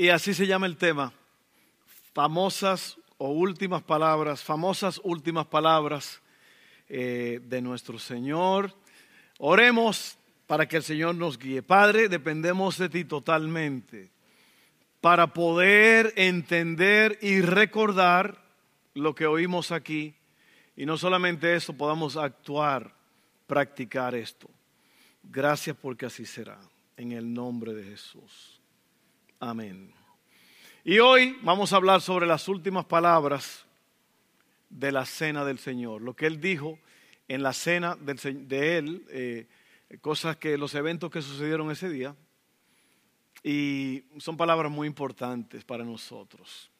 Y así se llama el tema. Famosas o últimas palabras, famosas últimas palabras eh, de nuestro Señor. Oremos para que el Señor nos guíe. Padre, dependemos de ti totalmente para poder entender y recordar lo que oímos aquí. Y no solamente eso, podamos actuar, practicar esto. Gracias porque así será. En el nombre de Jesús. Amén. Y hoy vamos a hablar sobre las últimas palabras de la cena del Señor. Lo que Él dijo en la cena de Él, eh, cosas que los eventos que sucedieron ese día. Y son palabras muy importantes para nosotros.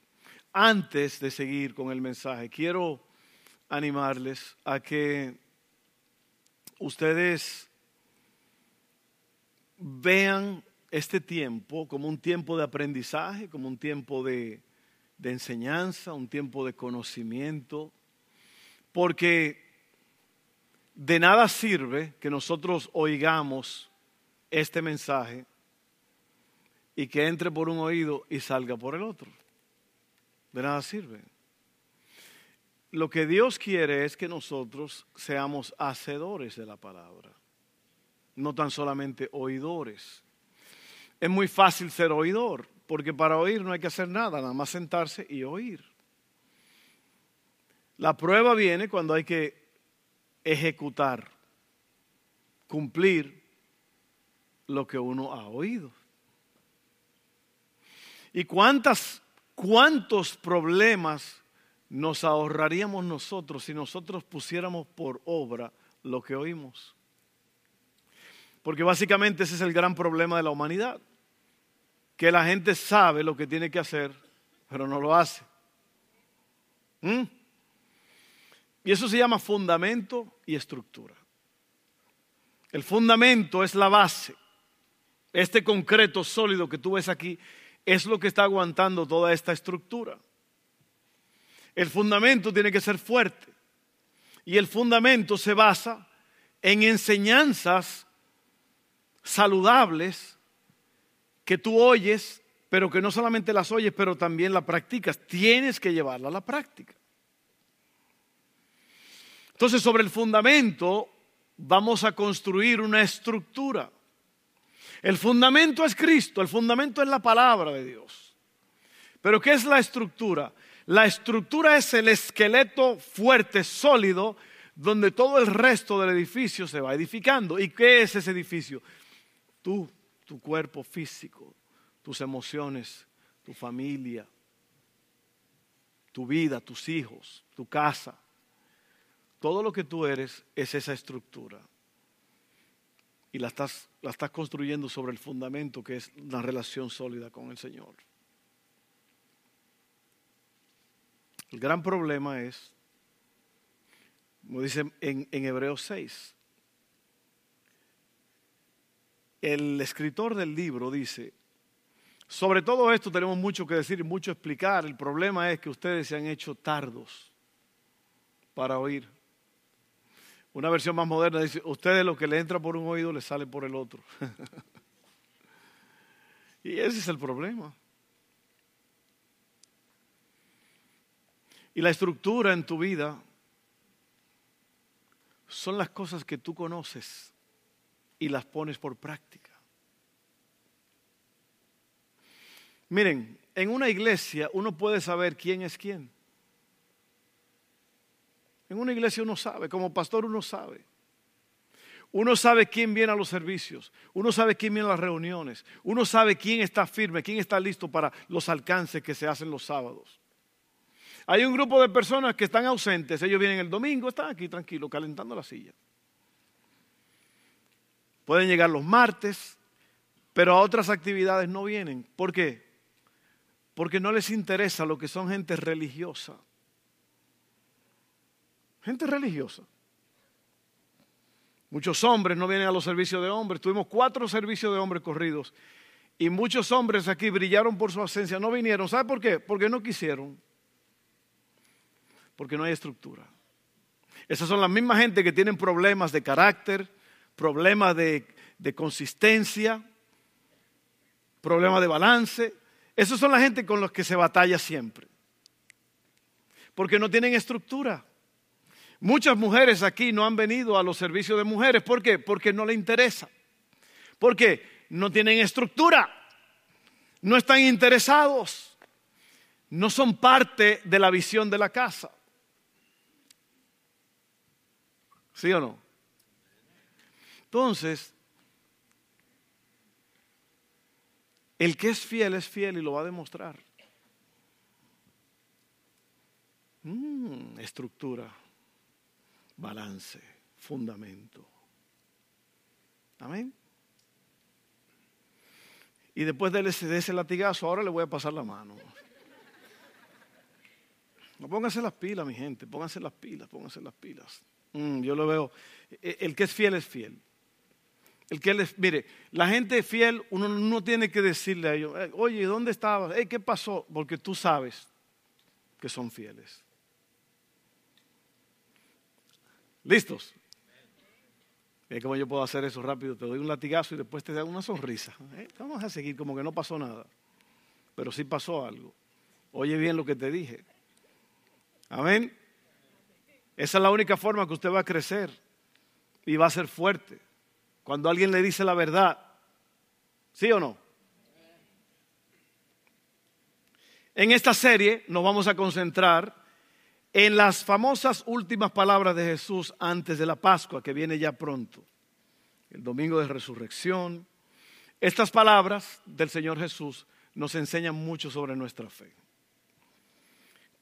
Antes de seguir con el mensaje, quiero animarles a que ustedes vean este tiempo como un tiempo de aprendizaje, como un tiempo de, enseñanza, un tiempo de conocimiento, porque de nada sirve que nosotros oigamos este mensaje y que entre por un oído y salga por el otro. De nada sirve. Lo que Dios quiere es que nosotros seamos hacedores de la palabra no tan solamente oidores. Es muy fácil ser oidor, porque para oír no hay que hacer nada, nada más sentarse y oír. La prueba viene cuando hay que ejecutar, cumplir lo que uno ha oído. ¿Y cuántas, cuántos problemas nos ahorraríamos nosotros si nosotros pusiéramos por obra lo que oímos? Porque básicamente ese es el gran problema de la humanidad. Que la gente sabe lo que tiene que hacer, pero no lo hace. ¿Mm? Y eso se llama fundamento y estructura. El fundamento es la base. Este concreto sólido que tú ves aquí es lo que está aguantando toda esta estructura. El fundamento tiene que ser fuerte. Y el fundamento se basa en enseñanzas saludables que tú oyes, pero que no solamente las oyes, pero también las practicas. Tienes que llevarla a la práctica. Entonces, sobre el fundamento vamos a construir una estructura. El fundamento es Cristo, el fundamento es la palabra de Dios. Pero ¿qué es la estructura? La estructura es el esqueleto fuerte, sólido, donde todo el resto del edificio se va edificando. ¿Y qué es ese edificio? Tú, tu cuerpo físico, tus emociones, tu familia, tu vida, tus hijos, tu casa. Todo lo que tú eres es esa estructura. Y la estás, la estás construyendo sobre el fundamento que es la relación sólida con el Señor. El gran problema es, como dice en, en Hebreos 6, el escritor del libro dice, sobre todo esto tenemos mucho que decir y mucho explicar. El problema es que ustedes se han hecho tardos para oír. Una versión más moderna dice, ustedes lo que le entra por un oído le sale por el otro. y ese es el problema. Y la estructura en tu vida son las cosas que tú conoces y las pones por práctica. Miren, en una iglesia uno puede saber quién es quién. En una iglesia uno sabe, como pastor uno sabe. Uno sabe quién viene a los servicios, uno sabe quién viene a las reuniones, uno sabe quién está firme, quién está listo para los alcances que se hacen los sábados. Hay un grupo de personas que están ausentes, ellos vienen el domingo, están aquí tranquilos, calentando la silla. Pueden llegar los martes, pero a otras actividades no vienen. ¿Por qué? Porque no les interesa lo que son gente religiosa. Gente religiosa. Muchos hombres no vienen a los servicios de hombres. Tuvimos cuatro servicios de hombres corridos. Y muchos hombres aquí brillaron por su ausencia. No vinieron. ¿Sabe por qué? Porque no quisieron. Porque no hay estructura. Esas son las mismas gente que tienen problemas de carácter, problemas de, consistencia, problemas de balance. Esos son la gente con los que se batalla siempre. Porque no tienen estructura. Muchas mujeres aquí no han venido a los servicios de mujeres. ¿Por qué? Porque no les interesa. Porque no tienen estructura. No están interesados. No son parte de la visión de la casa. ¿Sí o no? Entonces, el que es fiel es fiel y lo va a demostrar. Mm, estructura, balance, fundamento. Amén. Y después de ese, latigazo, ahora le voy a pasar la mano. pónganse las pilas, mi gente, pónganse las pilas, pónganse las pilas. Mm, yo lo veo. E, el que es fiel es fiel. El que es, mire, la gente fiel, uno no tiene que decirle a ellos, eh, oye, ¿dónde estabas? ¿Qué pasó? Porque tú sabes que son fieles. ¿Listos? ¿Cómo yo puedo hacer eso rápido? Te doy un latigazo y después te da una sonrisa. ¿Eh? Vamos a seguir como que no pasó nada. Pero sí pasó algo. Oye bien lo que te dije. Amén. Esa es la única forma que usted va a crecer y va a ser fuerte. Cuando alguien le dice la verdad. ¿Sí o no? En esta serie nos vamos a concentrar en las famosas últimas palabras de Jesús antes de la Pascua, que viene ya pronto, el domingo de resurrección. Estas palabras del Señor Jesús nos enseñan mucho sobre nuestra fe.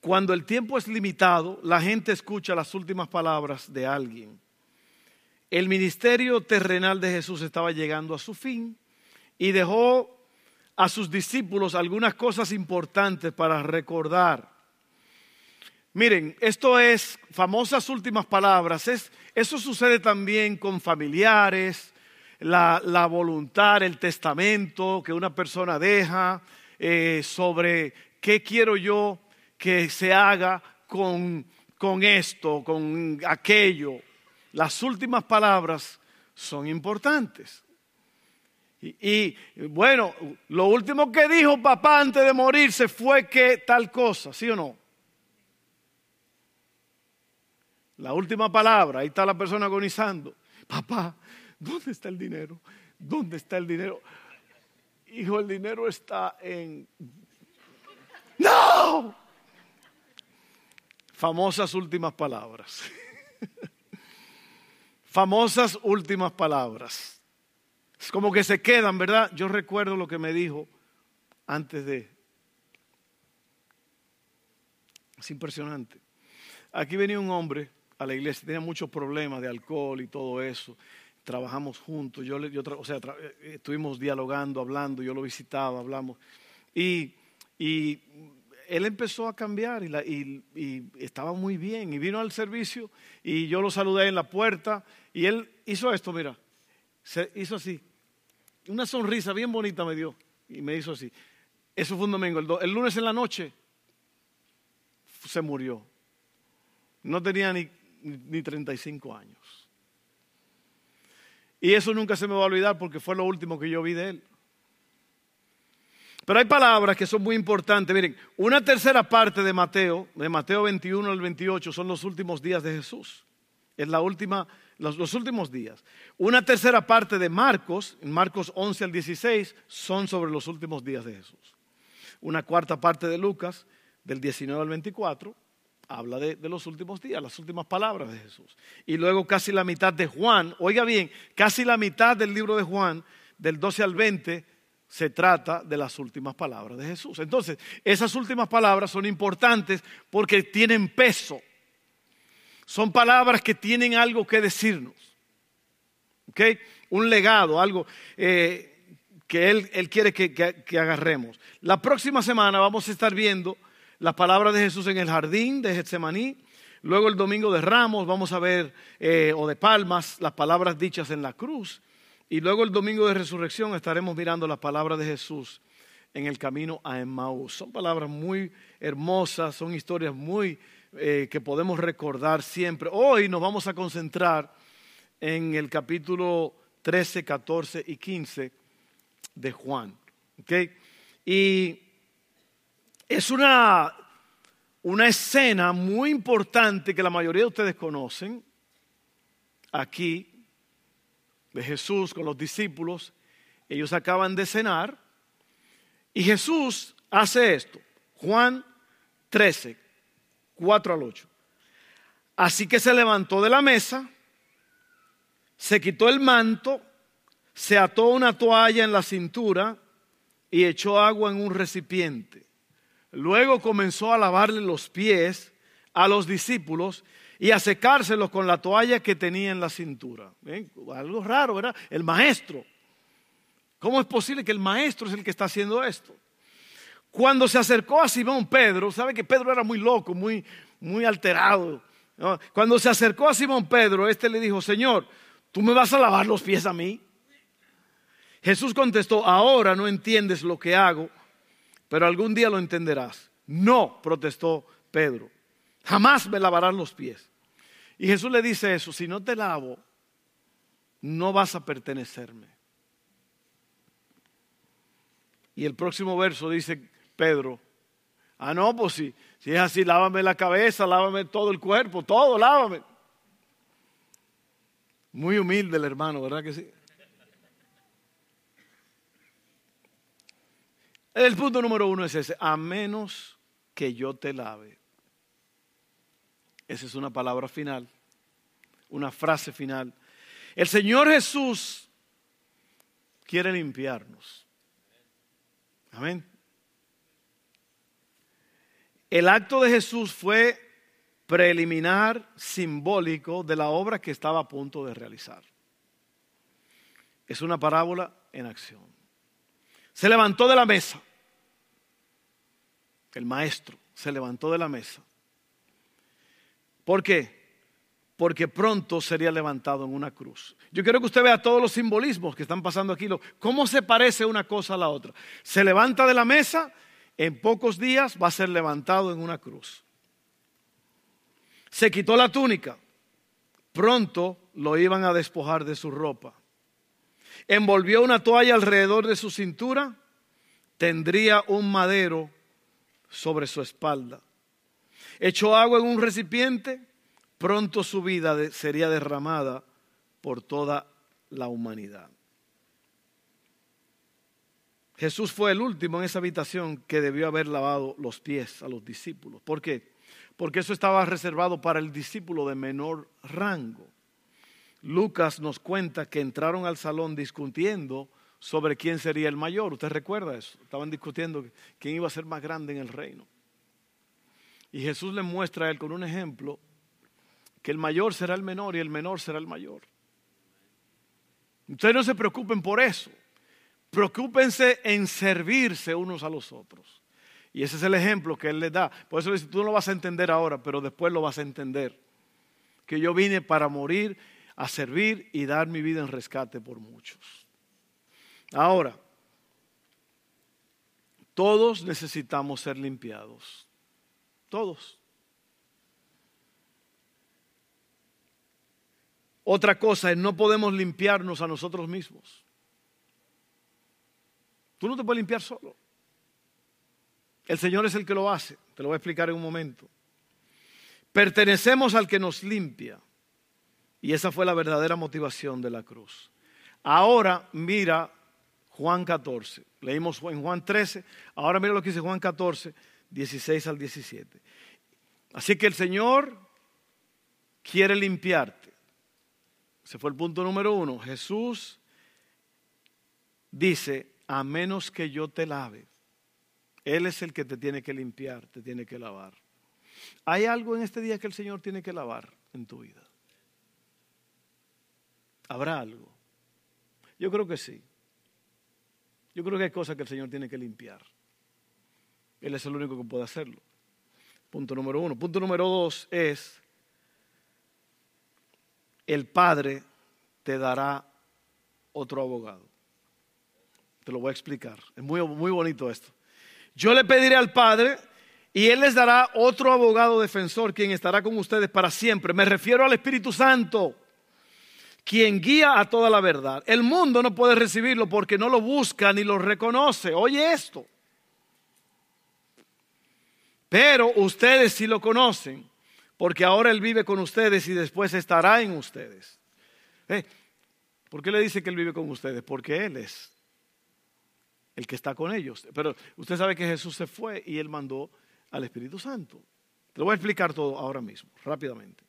Cuando el tiempo es limitado, la gente escucha las últimas palabras de alguien. El ministerio terrenal de Jesús estaba llegando a su fin y dejó a sus discípulos algunas cosas importantes para recordar Miren, esto es famosas últimas palabras. Es, eso sucede también con familiares, la, voluntad, el testamento que una persona deja eh, sobre qué quiero yo que se haga con, con esto, con aquello. Las últimas palabras son importantes. y, bueno, lo último que dijo papá antes de morirse fue que tal cosa, ¿sí o no? La última palabra, ahí está la persona agonizando. Papá, ¿dónde está el dinero? ¿Dónde está el dinero? Hijo, el dinero está en... ¡No! Famosas últimas palabras. Famosas últimas palabras. Es como que se quedan, ¿verdad? Yo recuerdo lo que me dijo antes de... Es impresionante. Aquí venía un hombre a la iglesia, tenía muchos problemas de alcohol y todo eso. Trabajamos juntos, yo, o sea, eh, estuvimos dialogando, hablando, yo lo visitaba, hablamos. Y, él empezó a cambiar y, estaba muy bien. Y vino al servicio y yo lo saludé en la puerta y él hizo esto, mira, se hizo así. Una sonrisa bien bonita me dio y me hizo así. Eso fue un domingo. el lunes en la noche se murió. No tenía ni ni 35 años. Y eso nunca se me va a olvidar porque fue lo último que yo vi de él. Pero hay palabras que son muy importantes. Miren, una tercera parte de Mateo, de Mateo 21 al 28, son los últimos días de Jesús. Es la última, los, últimos días. Una tercera parte de Marcos, en Marcos 11 al 16, son sobre los últimos días de Jesús. Una cuarta parte de Lucas, del 19 al 24, habla de, los últimos días, las últimas palabras de Jesús. Y luego casi la mitad de Juan, oiga bien, casi la mitad del libro de Juan, del 12 al 20, se trata de las últimas palabras de Jesús. Entonces, esas últimas palabras son importantes porque tienen peso. Son palabras que tienen algo que decirnos. ¿Ok? Un legado, algo eh, que él, quiere que agarremos. La próxima semana vamos a estar viendo las palabras de Jesús en el jardín de Getsemaní. Luego el domingo de Ramos vamos a ver, eh, o de Palmas, las palabras dichas en la cruz. Y luego el domingo de resurrección estaremos mirando las palabras de Jesús en el camino a Emmaús. Son palabras muy hermosas, son historias muy eh, que podemos recordar siempre. Hoy nos vamos a concentrar en el capítulo 13, 14 y 15 de Juan. Y es una, una escena muy importante que la mayoría de ustedes conocen aquí de Jesús con los discípulos. Ellos acaban de cenar y Jesús hace esto. Juan 13, 4 al 8. Así que se levantó de la mesa, se quitó el manto, se ató una toalla en la cintura y echó agua en un recipiente. Luego comenzó a lavarle los pies a los discípulos y a secárselos con la toalla que tenía en la cintura. Algo raro, ¿verdad? El maestro. ¿Cómo es posible que el maestro es el que está haciendo esto? Cuando se acercó a Simón Pedro, sabe que Pedro era muy loco, muy, muy alterado. Cuando se acercó a Simón Pedro, este le dijo, Señor, ¿tú me vas a lavar los pies a mí? Jesús contestó, ahora no entiendes lo que hago, pero algún día lo entenderás. No, protestó Pedro, jamás me lavarás los pies. Y Jesús le dice eso, si no te lavo, no vas a pertenecerme. Y el próximo verso dice Pedro, ah, no, pues si, si es así, lávame la cabeza, lávame todo el cuerpo, todo, lávame. Muy humilde el hermano, ¿verdad que sí? El punto número uno es ese, a menos que yo te lave. Esa es una palabra final, una frase final. El Señor Jesús quiere limpiarnos. Amén. El acto de Jesús fue preliminar, simbólico de la obra que estaba a punto de realizar. Es una parábola en acción. Se levantó de la mesa el maestro, se levantó de la mesa. ¿Por qué? Porque pronto sería levantado en una cruz. Yo quiero que usted vea todos los simbolismos que están pasando aquí, cómo se parece una cosa a la otra. Se levanta de la mesa, en pocos días va a ser levantado en una cruz. Se quitó la túnica, pronto lo iban a despojar de su ropa. Envolvió una toalla alrededor de su cintura, tendría un madero sobre su espalda. Echó agua en un recipiente, pronto su vida sería derramada por toda la humanidad. Jesús fue el último en esa habitación que debió haber lavado los pies a los discípulos. ¿Por qué? Porque eso estaba reservado para el discípulo de menor rango. Lucas nos cuenta que entraron al salón discutiendo sobre quién sería el mayor. ¿Usted recuerda eso? Estaban discutiendo quién iba a ser más grande en el reino. Y Jesús le muestra a él con un ejemplo que el mayor será el menor y el menor será el mayor. Ustedes no se preocupen por eso. Preocúpense en servirse unos a los otros. Y ese es el ejemplo que Él les da. Por eso dice, tú no lo vas a entender ahora, pero después lo vas a entender. Que yo vine para morir, a servir y dar mi vida en rescate por muchos. Ahora, todos necesitamos ser limpiados. Todos. Otra cosa es no podemos limpiarnos a nosotros mismos. Tú no te puedes limpiar solo. El Señor es el que lo hace. Te lo voy a explicar en un momento. Pertenecemos al que nos limpia. Y esa fue la verdadera motivación de la cruz. Ahora mira Juan 14. Leímos en Juan 13, ahora mira lo que dice Juan 14, 16 al 17. Así que el Señor quiere limpiarte. Ese fue el punto número uno. Jesús dice, a menos que yo te lave, Él es el que te tiene que limpiar, te tiene que lavar. ¿Hay algo en este día que el Señor tiene que lavar en tu vida? ¿Habrá algo? Yo creo que sí. Yo creo que hay cosas que el Señor tiene que limpiar. Él es el único que puede hacerlo. Punto número uno. Punto número dos es, el Padre te dará otro abogado. Te lo voy a explicar. Es muy, muy bonito esto. Yo le pediré al Padre y Él les dará otro abogado defensor quien estará con ustedes para siempre. Me refiero al Espíritu Santo quien guía a toda la verdad. El mundo no puede recibirlo porque no lo busca ni lo reconoce. Oye esto. Pero ustedes sí lo conocen, porque ahora Él vive con ustedes y después estará en ustedes. Eh, ¿Por qué le dice que Él vive con ustedes? Porque Él es el que está con ellos. Pero usted sabe que Jesús se fue y Él mandó al Espíritu Santo. Te lo voy a explicar todo ahora mismo, rápidamente.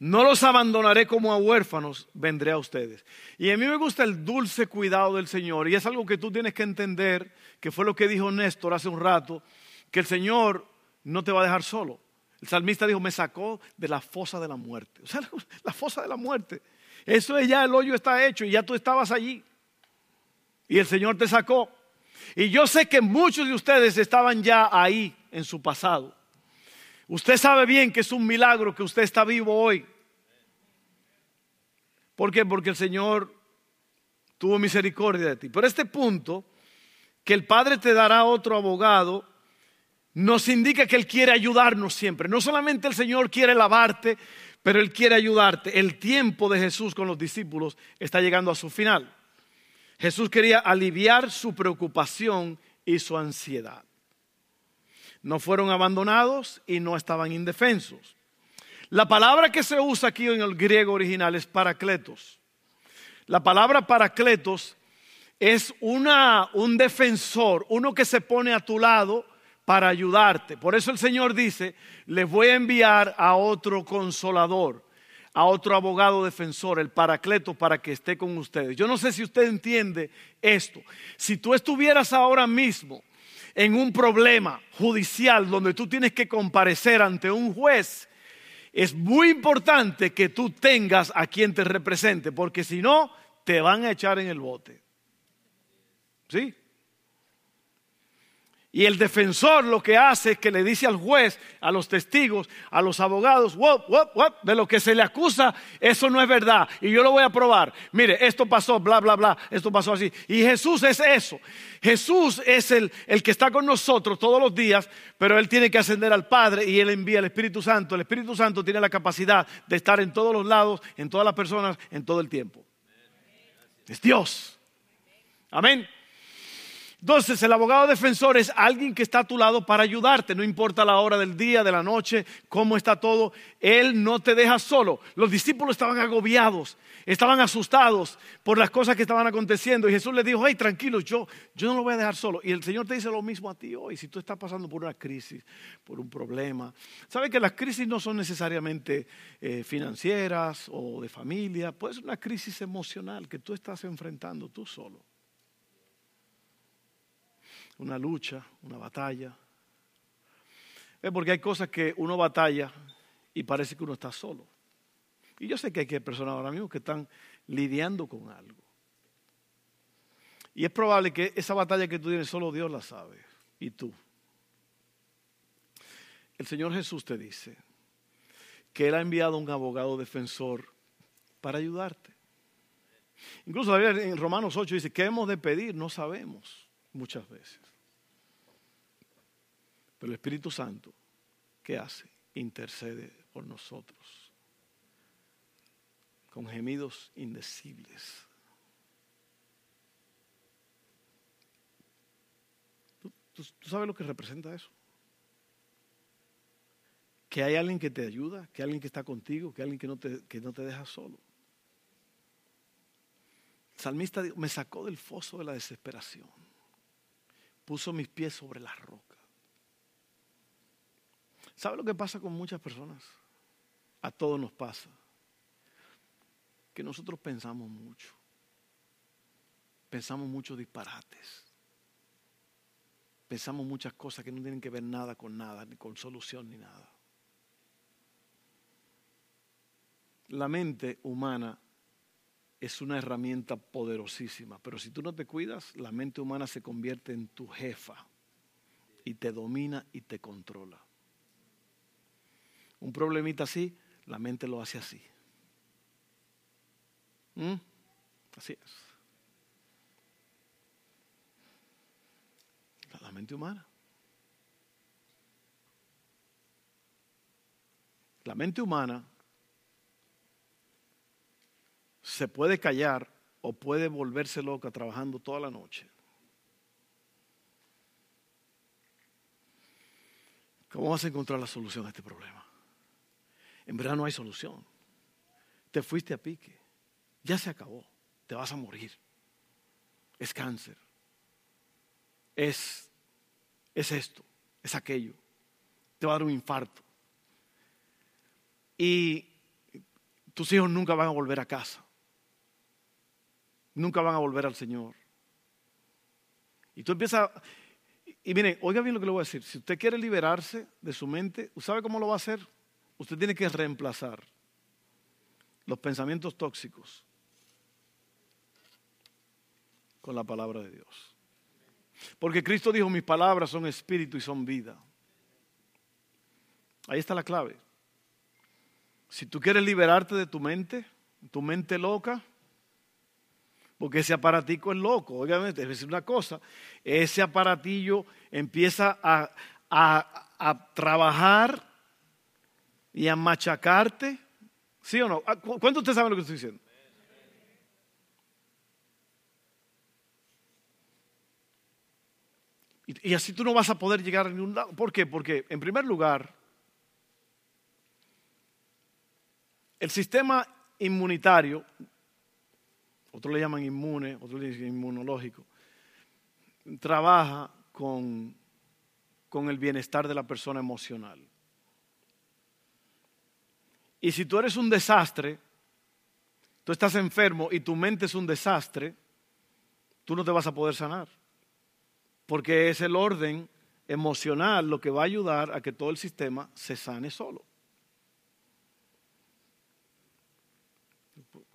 No los abandonaré como a huérfanos, vendré a ustedes. Y a mí me gusta el dulce cuidado del Señor. Y es algo que tú tienes que entender, que fue lo que dijo Néstor hace un rato, que el Señor no te va a dejar solo. El salmista dijo, me sacó de la fosa de la muerte. O sea, la fosa de la muerte. Eso es ya, el hoyo está hecho y ya tú estabas allí. Y el Señor te sacó. Y yo sé que muchos de ustedes estaban ya ahí en su pasado. Usted sabe bien que es un milagro que usted está vivo hoy. ¿Por qué? Porque el Señor tuvo misericordia de ti. Pero este punto, que el Padre te dará otro abogado, nos indica que Él quiere ayudarnos siempre. No solamente el Señor quiere lavarte, pero Él quiere ayudarte. El tiempo de Jesús con los discípulos está llegando a su final. Jesús quería aliviar su preocupación y su ansiedad. No fueron abandonados y no estaban indefensos. La palabra que se usa aquí en el griego original es paracletos. La palabra paracletos es una, un defensor, uno que se pone a tu lado para ayudarte. Por eso el Señor dice, les voy a enviar a otro consolador a otro abogado defensor, el Paracleto, para que esté con ustedes. Yo no sé si usted entiende esto. Si tú estuvieras ahora mismo en un problema judicial donde tú tienes que comparecer ante un juez, es muy importante que tú tengas a quien te represente, porque si no, te van a echar en el bote. ¿Sí? Y el defensor lo que hace es que le dice al juez, a los testigos, a los abogados, de lo que se le acusa, eso no es verdad. Y yo lo voy a probar. Mire, esto pasó, bla, bla, bla, esto pasó así. Y Jesús es eso. Jesús es el, el que está con nosotros todos los días, pero Él tiene que ascender al Padre y Él envía al Espíritu Santo. El Espíritu Santo tiene la capacidad de estar en todos los lados, en todas las personas, en todo el tiempo. Es Dios. Amén. Entonces, el abogado defensor es alguien que está a tu lado para ayudarte, no importa la hora del día, de la noche, cómo está todo, Él no te deja solo. Los discípulos estaban agobiados, estaban asustados por las cosas que estaban aconteciendo y Jesús les dijo, hey, tranquilos, yo, yo no lo voy a dejar solo. Y el Señor te dice lo mismo a ti hoy, si tú estás pasando por una crisis, por un problema. ¿Sabe que las crisis no son necesariamente eh, financieras o de familia? Puede ser una crisis emocional que tú estás enfrentando tú solo una lucha, una batalla. Es porque hay cosas que uno batalla y parece que uno está solo. Y yo sé que hay personas ahora mismo que están lidiando con algo. Y es probable que esa batalla que tú tienes solo Dios la sabe y tú. El Señor Jesús te dice que Él ha enviado un abogado defensor para ayudarte. Incluso en Romanos 8 dice, ¿qué hemos de pedir? No sabemos muchas veces. Pero el Espíritu Santo, ¿qué hace? Intercede por nosotros con gemidos indecibles. ¿Tú, sabes lo que representa eso? Que hay alguien que te ayuda, que hay alguien que está contigo, que hay alguien que no te, que no te deja solo. El salmista me sacó del foso de la desesperación, puso mis pies sobre la roca. ¿Sabe lo que pasa con muchas personas? A todos nos pasa. Que nosotros pensamos mucho. Pensamos muchos disparates. Pensamos muchas cosas que no tienen que ver nada con nada, ni con solución, ni nada. La mente humana es una herramienta poderosísima, pero si tú no te cuidas, la mente humana se convierte en tu jefa y te domina y te controla un problemita así, la mente lo hace así. ¿Mm? Así es. La mente humana. La mente humana se puede callar o puede volverse loca trabajando toda la noche. ¿Cómo vas a encontrar la solución a este problema? En verdad no hay solución. Te fuiste a pique. Ya se acabó. Te vas a morir. Es cáncer. Es, es esto. Es aquello. Te va a dar un infarto. Y tus hijos nunca van a volver a casa. Nunca van a volver al Señor. Y tú empiezas, y miren, oiga bien lo que le voy a decir. Si usted quiere liberarse de su mente, ¿sabe cómo lo va a hacer? Usted tiene que reemplazar los pensamientos tóxicos con la palabra de Dios. Porque Cristo dijo, mis palabras son espíritu y son vida. Ahí está la clave. Si tú quieres liberarte de tu mente, tu mente loca, porque ese aparatico es loco, obviamente, es decir una cosa, ese aparatillo empieza a, a trabajar y a machacarte, ¿sí o no? Ah, ¿Cuántos ustedes saben lo que estoy diciendo? Y así tú no vas a poder llegar a ningún lado. ¿Por qué? Porque en primer lugar, El sistema inmunitario, otros le llaman inmune, otros le dicen inmunológico, trabaja con, con el bienestar de la persona emocional. Y si tú eres un desastre, tú estás enfermo y tu mente es un desastre, tú no te vas a poder sanar. Porque es el orden emocional lo que va a ayudar a que todo el sistema se sane solo.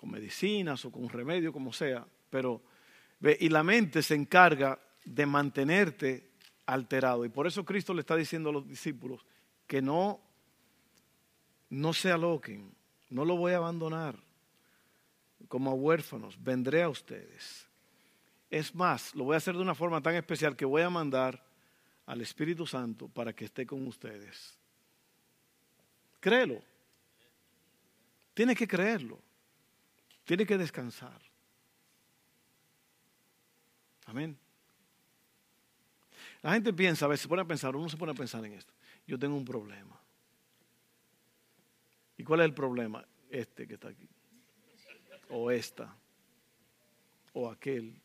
Con medicinas o con remedio, como sea, pero y la mente se encarga de mantenerte alterado. Y por eso Cristo le está diciendo a los discípulos que no, no se aloquen, no lo voy a abandonar como a huérfanos, vendré a ustedes. Es más, lo voy a hacer de una forma tan especial que voy a mandar al Espíritu Santo para que esté con ustedes. Créelo. Tienes que creerlo. Tiene que descansar. Amén. La gente piensa, a veces se pone a pensar, uno se pone a pensar en esto. Yo tengo un problema. ¿Y cuál es el problema? Este que está aquí. O esta. O aquel.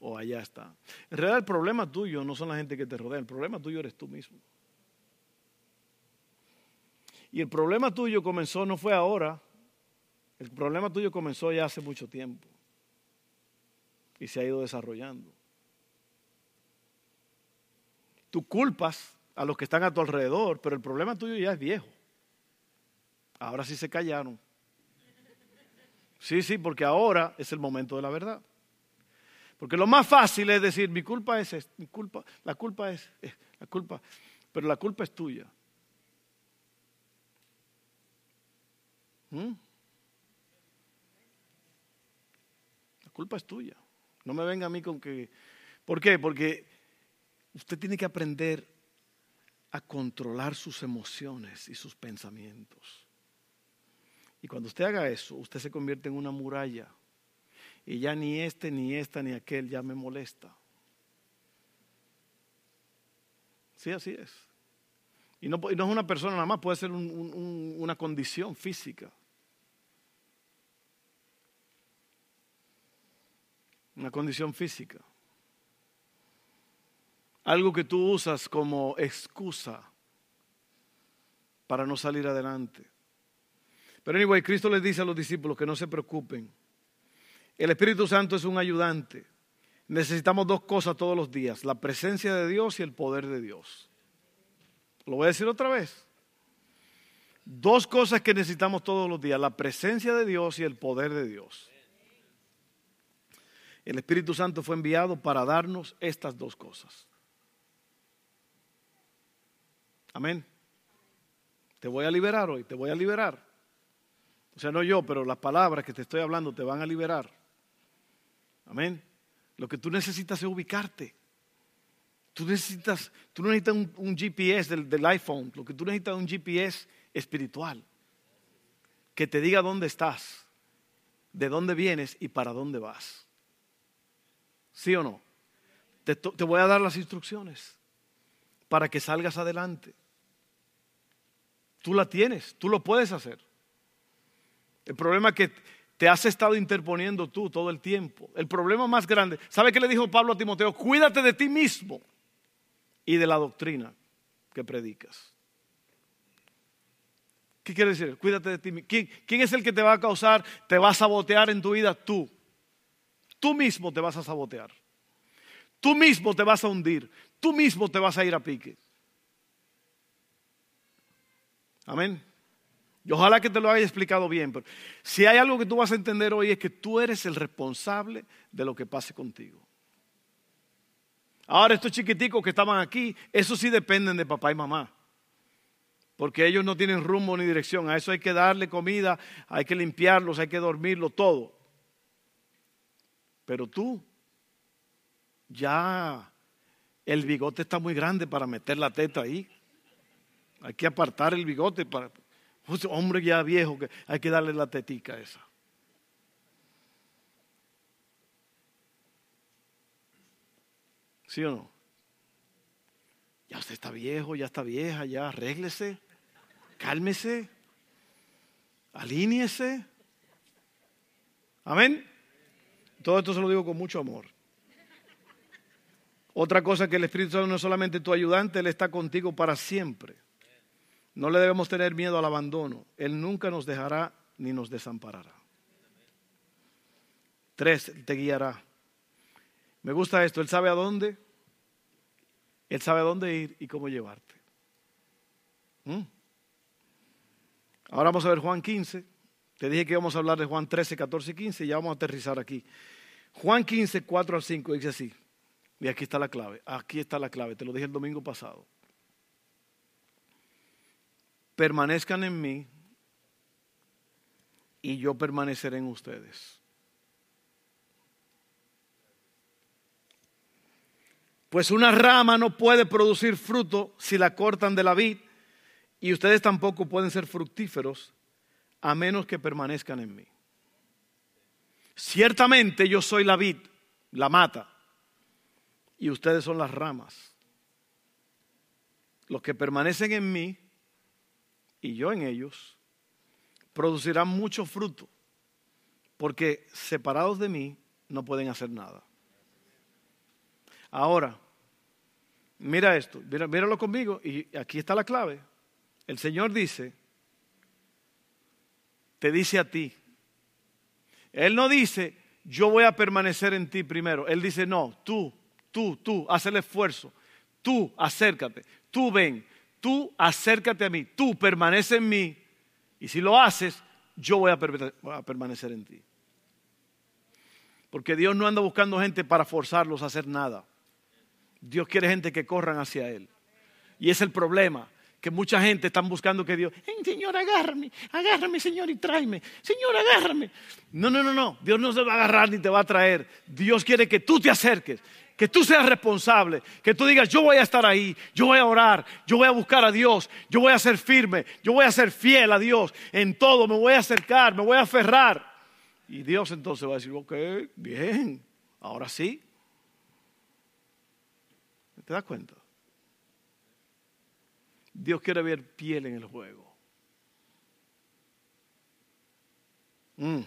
O allá está. En realidad el problema tuyo no son la gente que te rodea, el problema tuyo eres tú mismo. Y el problema tuyo comenzó, no fue ahora, el problema tuyo comenzó ya hace mucho tiempo y se ha ido desarrollando. Tú culpas a los que están a tu alrededor, pero el problema tuyo ya es viejo. Ahora sí se callaron. Sí, sí, porque ahora es el momento de la verdad. Porque lo más fácil es decir, mi culpa es, mi culpa, la culpa es, la culpa, pero la culpa es tuya. ¿Mm? Culpa es tuya. No me venga a mí con que... ¿Por qué? Porque usted tiene que aprender a controlar sus emociones y sus pensamientos. Y cuando usted haga eso, usted se convierte en una muralla. Y ya ni este, ni esta, ni aquel ya me molesta. Sí, así es. Y no, no es una persona nada más, puede ser una condición física. Una condición física. Algo que tú usas como excusa para no salir adelante. Pero anyway, Cristo les dice a los discípulos que no se preocupen. El Espíritu Santo es un ayudante. Necesitamos dos cosas todos los días, la presencia de Dios y el poder de Dios. Lo voy a decir otra vez. Dos cosas que necesitamos todos los días, la presencia de Dios y el poder de Dios. El Espíritu Santo fue enviado para darnos estas dos cosas. Amén. Te voy a liberar hoy, te voy a liberar. O sea, no yo, pero las palabras que te estoy hablando te van a liberar. Amén. Lo que tú necesitas es ubicarte. Tú necesitas, tú no necesitas un, GPS del, del iPhone, lo que tú necesitas es un GPS espiritual. Que te diga dónde estás, de dónde vienes y para dónde vas. ¿Sí o no? Te, voy a dar las instrucciones para que salgas adelante. Tú la tienes, tú lo puedes hacer. El problema que te has estado interponiendo tú todo el tiempo. El problema más grande, ¿sabe qué le dijo Pablo a Timoteo? Cuídate de ti mismo y de la doctrina que predicas. ¿Qué quiere decir? Cuídate de ti. ¿Quién, ¿Quién es el que te va a causar, te va a sabotear en tu vida? Tú. Tú mismo te vas a sabotear. Tú mismo te vas a hundir. Tú mismo te vas a ir a pique. Amén. Y ojalá que te lo haya explicado bien. Pero si hay algo que tú vas a entender hoy es que tú eres el responsable de lo que pase contigo. Ahora estos chiquiticos que estaban aquí, esos sí dependen de papá y mamá. Porque ellos no tienen rumbo ni dirección. A eso hay que darle comida, hay que limpiarlos, hay que dormirlos, todo. Pero tú, ya el bigote está muy grande para meter la teta ahí. Hay que apartar el bigote para hombre ya viejo que hay que darle la tetica esa. ¿Sí o no? Ya usted está viejo, ya está vieja, ya arréglese, cálmese, alíñese. Amén. Todo esto se lo digo con mucho amor. Otra cosa que el Espíritu Santo no es solamente tu ayudante, Él está contigo para siempre. No le debemos tener miedo al abandono. Él nunca nos dejará ni nos desamparará. Tres, te guiará. Me gusta esto. Él sabe a dónde. Él sabe a dónde ir y cómo llevarte. ¿Mm? Ahora vamos a ver Juan 15. Te dije que íbamos a hablar de Juan 13, 14 y 15. Ya vamos a aterrizar aquí. Juan 15, 4 al 5 dice así. Y aquí está la clave. Aquí está la clave. Te lo dije el domingo pasado permanezcan en mí y yo permaneceré en ustedes. Pues una rama no puede producir fruto si la cortan de la vid y ustedes tampoco pueden ser fructíferos a menos que permanezcan en mí. Ciertamente yo soy la vid, la mata, y ustedes son las ramas. Los que permanecen en mí y yo en ellos, producirán mucho fruto, porque separados de mí no pueden hacer nada. Ahora, mira esto, míralo conmigo y aquí está la clave. El Señor dice, te dice a ti. Él no dice, yo voy a permanecer en ti primero. Él dice, no, tú, tú, tú, haz el esfuerzo. Tú, acércate. Tú ven tú acércate a mí, tú permanece en mí, y si lo haces, yo voy a, permanecer en ti. Porque Dios no anda buscando gente para forzarlos a hacer nada. Dios quiere gente que corran hacia Él. Y es el problema, que mucha gente está buscando que Dios, Señor, agárrame, agárrame, Señor, y tráeme. Señor, agárrame. No, no, no, no. Dios no se va a agarrar ni te va a traer. Dios quiere que tú te acerques que tú seas responsable, que tú digas, yo voy a estar ahí, yo voy a orar, yo voy a buscar a Dios, yo voy a ser firme, yo voy a ser fiel a Dios, en todo me voy a acercar, me voy a aferrar. Y Dios entonces va a decir, ok, bien, ahora sí. ¿Te das cuenta? Dios quiere ver piel en el juego. Mm.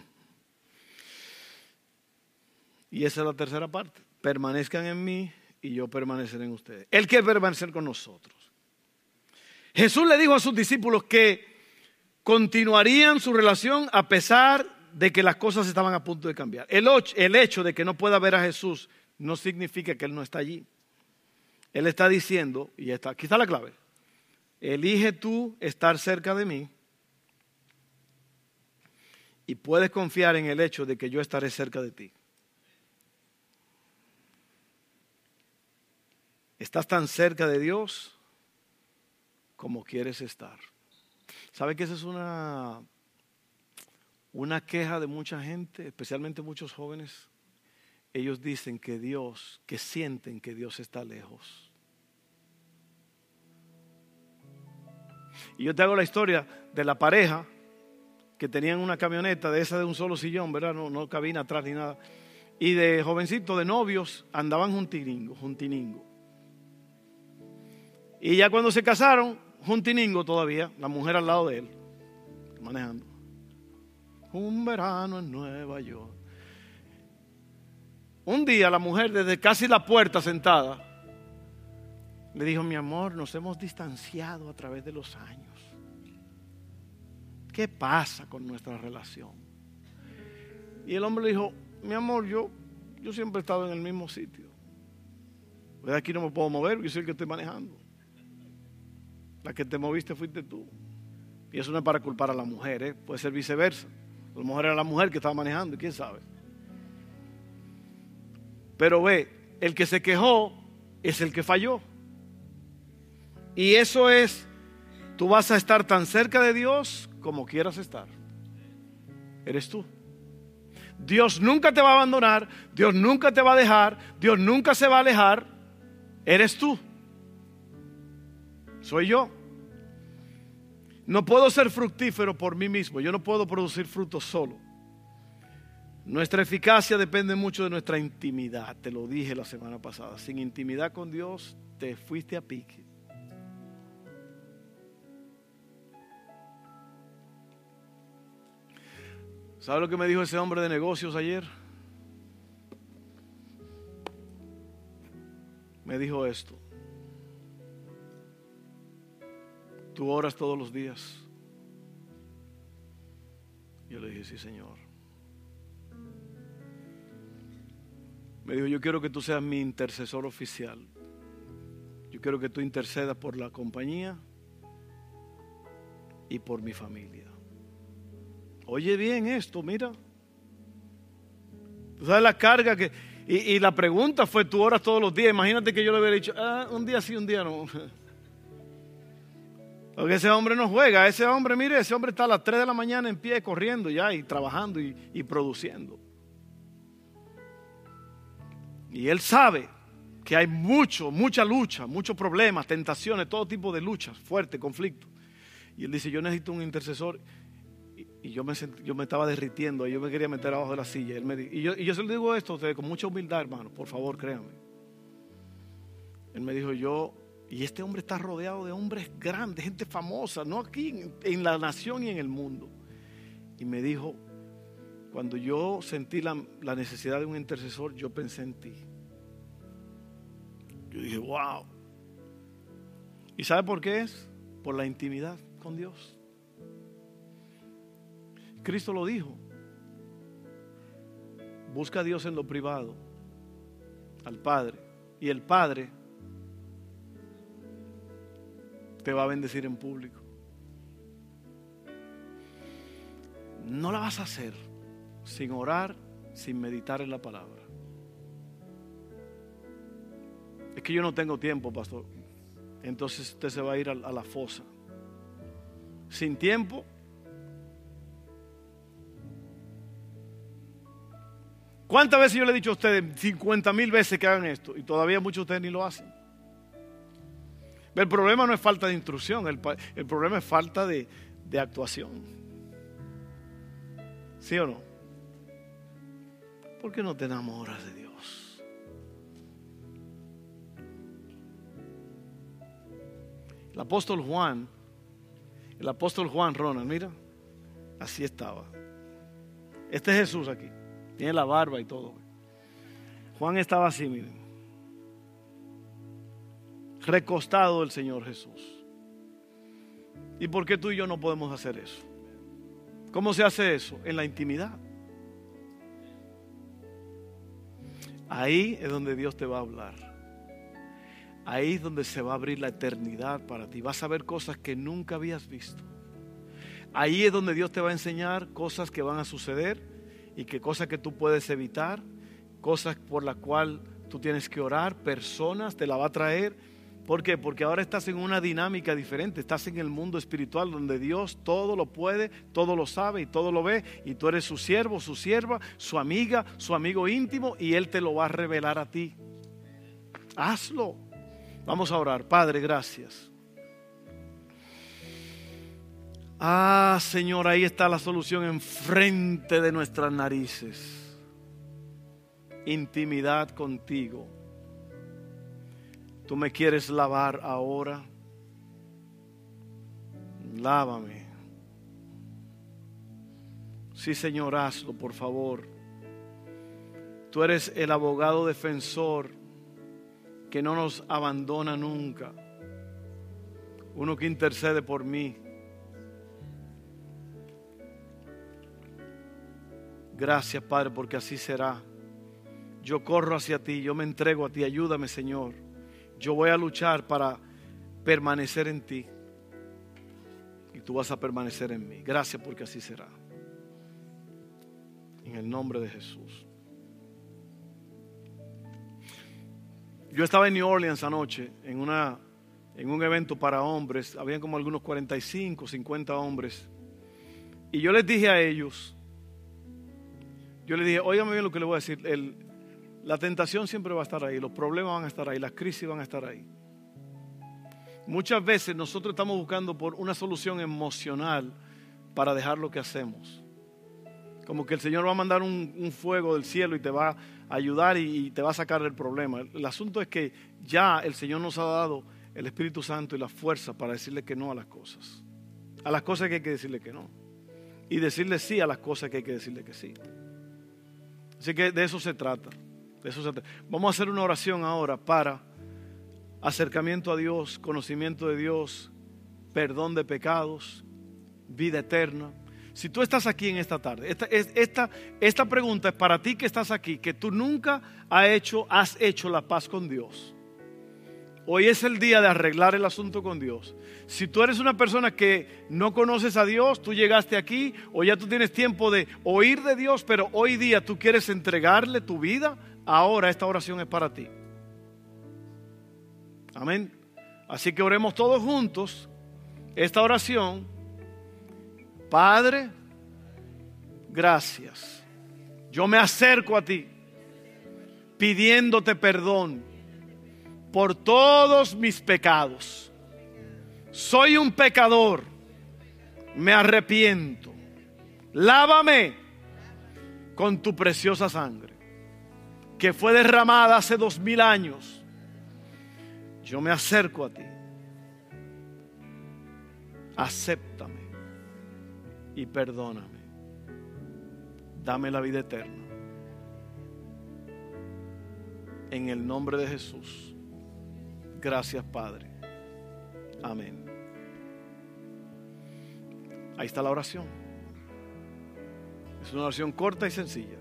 Y esa es la tercera parte permanezcan en mí y yo permaneceré en ustedes. Él quiere permanecer con nosotros. Jesús le dijo a sus discípulos que continuarían su relación a pesar de que las cosas estaban a punto de cambiar. El, hecho de que no pueda ver a Jesús no significa que Él no está allí. Él está diciendo, y está, aquí está la clave, elige tú estar cerca de mí y puedes confiar en el hecho de que yo estaré cerca de ti. Estás tan cerca de Dios como quieres estar. ¿Sabe que esa es una, una queja de mucha gente, especialmente muchos jóvenes? Ellos dicen que Dios, que sienten que Dios está lejos. Y yo te hago la historia de la pareja que tenían una camioneta de esa de un solo sillón, ¿verdad? No, no cabina atrás ni nada. Y de jovencito, de novios, andaban juntiningo, juntiningo. Y ya cuando se casaron, juntiningo todavía, la mujer al lado de él, manejando. Un verano en Nueva York. Un día la mujer desde casi la puerta sentada le dijo, mi amor, nos hemos distanciado a través de los años. ¿Qué pasa con nuestra relación? Y el hombre le dijo, mi amor, yo, yo siempre he estado en el mismo sitio. De aquí no me puedo mover, yo soy el que estoy manejando. La que te moviste fuiste tú. Y eso no es para culpar a la mujer, ¿eh? puede ser viceversa. A lo mejor era la mujer que estaba manejando, quién sabe. Pero ve, el que se quejó es el que falló. Y eso es, tú vas a estar tan cerca de Dios como quieras estar. Eres tú. Dios nunca te va a abandonar, Dios nunca te va a dejar, Dios nunca se va a alejar. Eres tú. Soy yo. No puedo ser fructífero por mí mismo, yo no puedo producir frutos solo. Nuestra eficacia depende mucho de nuestra intimidad, te lo dije la semana pasada. Sin intimidad con Dios te fuiste a pique. ¿Sabe lo que me dijo ese hombre de negocios ayer? Me dijo esto. Tú oras todos los días. Yo le dije, sí, Señor. Me dijo, yo quiero que tú seas mi intercesor oficial. Yo quiero que tú intercedas por la compañía y por mi familia. Oye bien esto, mira. Tú sabes la carga que... Y, la pregunta fue, tú oras todos los días. Imagínate que yo le hubiera dicho, ah, un día sí, un día no. Porque ese hombre no juega. Ese hombre, mire, ese hombre está a las 3 de la mañana en pie corriendo ya y trabajando y, y produciendo. Y él sabe que hay mucho, mucha lucha, muchos problemas, tentaciones, todo tipo de luchas, fuerte, conflicto. Y él dice, yo necesito un intercesor y yo me, yo me estaba derritiendo, y yo me quería meter abajo de la silla. Él me, y, yo, y yo se lo digo esto con mucha humildad, hermano, por favor, créanme. Él me dijo, yo, y este hombre está rodeado de hombres grandes, gente famosa, no aquí, en, la nación y en el mundo. Y me dijo, cuando yo sentí la, la necesidad de un intercesor, yo pensé en ti. Yo dije, wow. ¿Y sabe por qué es? Por la intimidad con Dios. Cristo lo dijo. Busca a Dios en lo privado, al Padre. Y el Padre te va a bendecir en público. No la vas a hacer sin orar, sin meditar en la palabra. Es que yo no tengo tiempo, pastor. Entonces usted se va a ir a, la fosa. Sin tiempo, ¿Cuántas veces yo le he dicho a ustedes 50 mil veces que hagan esto? Y todavía muchos de ustedes ni lo hacen. El problema no es falta de instrucción, el, problema es falta de, de actuación. ¿Sí o no? ¿Por qué no te enamoras de Dios? El apóstol Juan, el apóstol Juan Ronald, mira, así estaba. Este es Jesús aquí. Tiene la barba y todo. Juan estaba así, miren. Recostado del Señor Jesús. ¿Y por qué tú y yo no podemos hacer eso? ¿Cómo se hace eso? En la intimidad. Ahí es donde Dios te va a hablar. Ahí es donde se va a abrir la eternidad para ti. Vas a ver cosas que nunca habías visto. Ahí es donde Dios te va a enseñar cosas que van a suceder y que cosas que tú puedes evitar, cosas por las cuales tú tienes que orar, personas te la va a traer. ¿Por qué? Porque ahora estás en una dinámica diferente, estás en el mundo espiritual donde Dios todo lo puede, todo lo sabe y todo lo ve, y tú eres su siervo, su sierva, su amiga, su amigo íntimo, y Él te lo va a revelar a ti. Hazlo. Vamos a orar. Padre, gracias. Ah, Señor, ahí está la solución enfrente de nuestras narices. Intimidad contigo. Tú me quieres lavar ahora. Lávame. Sí, Señor, hazlo, por favor. Tú eres el abogado defensor que no nos abandona nunca. Uno que intercede por mí. Gracias, Padre, porque así será. Yo corro hacia ti, yo me entrego a ti, ayúdame, Señor. Yo voy a luchar para permanecer en ti. Y tú vas a permanecer en mí. Gracias porque así será. En el nombre de Jesús. Yo estaba en New Orleans anoche en, una, en un evento para hombres. Habían como algunos 45, 50 hombres. Y yo les dije a ellos, yo les dije, óigame bien lo que le voy a decir. El, la tentación siempre va a estar ahí, los problemas van a estar ahí, las crisis van a estar ahí. Muchas veces nosotros estamos buscando por una solución emocional para dejar lo que hacemos. Como que el Señor va a mandar un, fuego del cielo y te va a ayudar y, te va a sacar del problema. El asunto es que ya el Señor nos ha dado el Espíritu Santo y la fuerza para decirle que no a las cosas. A las cosas que hay que decirle que no. Y decirle sí a las cosas que hay que decirle que sí. Así que de eso se trata. De eso se trata. Vamos a hacer una oración ahora para acercamiento a Dios, conocimiento de Dios, perdón de pecados, vida eterna. Si tú estás aquí en esta tarde, esta, esta, esta pregunta es para ti que estás aquí, que tú nunca has hecho, has hecho la paz con Dios. Hoy es el día de arreglar el asunto con Dios. Si tú eres una persona que no conoces a Dios, tú llegaste aquí o ya tú tienes tiempo de oír de Dios, pero hoy día tú quieres entregarle tu vida, ahora esta oración es para ti. Amén. Así que oremos todos juntos esta oración. Padre, gracias. Yo me acerco a ti pidiéndote perdón por todos mis pecados. Soy un pecador. Me arrepiento. Lávame con tu preciosa sangre que fue derramada hace dos mil años yo me acerco a ti. Acéptame y perdóname. Dame la vida eterna. En el nombre de Jesús. Gracias, Padre. Amén. Ahí está la oración. Es una oración corta y sencilla.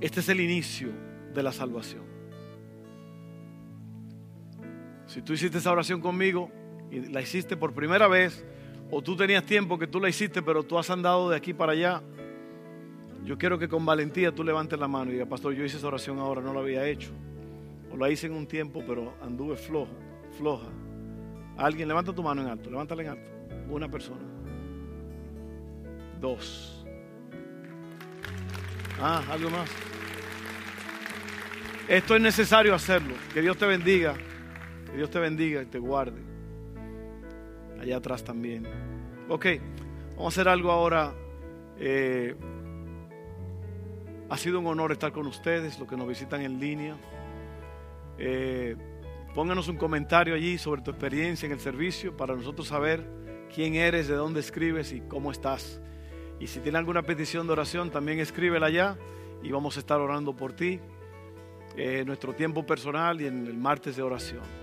Este es el inicio de la salvación. Si tú hiciste esa oración conmigo y la hiciste por primera vez, o tú tenías tiempo que tú la hiciste, pero tú has andado de aquí para allá, yo quiero que con valentía tú levantes la mano y digas, pastor, yo hice esa oración ahora, no la había hecho. O la hice en un tiempo, pero anduve flojo, floja. Alguien, levanta tu mano en alto, levántala en alto. Una persona. Dos. Ah, algo más. Esto es necesario hacerlo. Que Dios te bendiga. Que Dios te bendiga y te guarde. Allá atrás también. Ok, vamos a hacer algo ahora. Eh, ha sido un honor estar con ustedes, los que nos visitan en línea. Eh, pónganos un comentario allí sobre tu experiencia en el servicio para nosotros saber quién eres, de dónde escribes y cómo estás. Y si tiene alguna petición de oración, también escríbela allá y vamos a estar orando por ti en nuestro tiempo personal y en el martes de oración.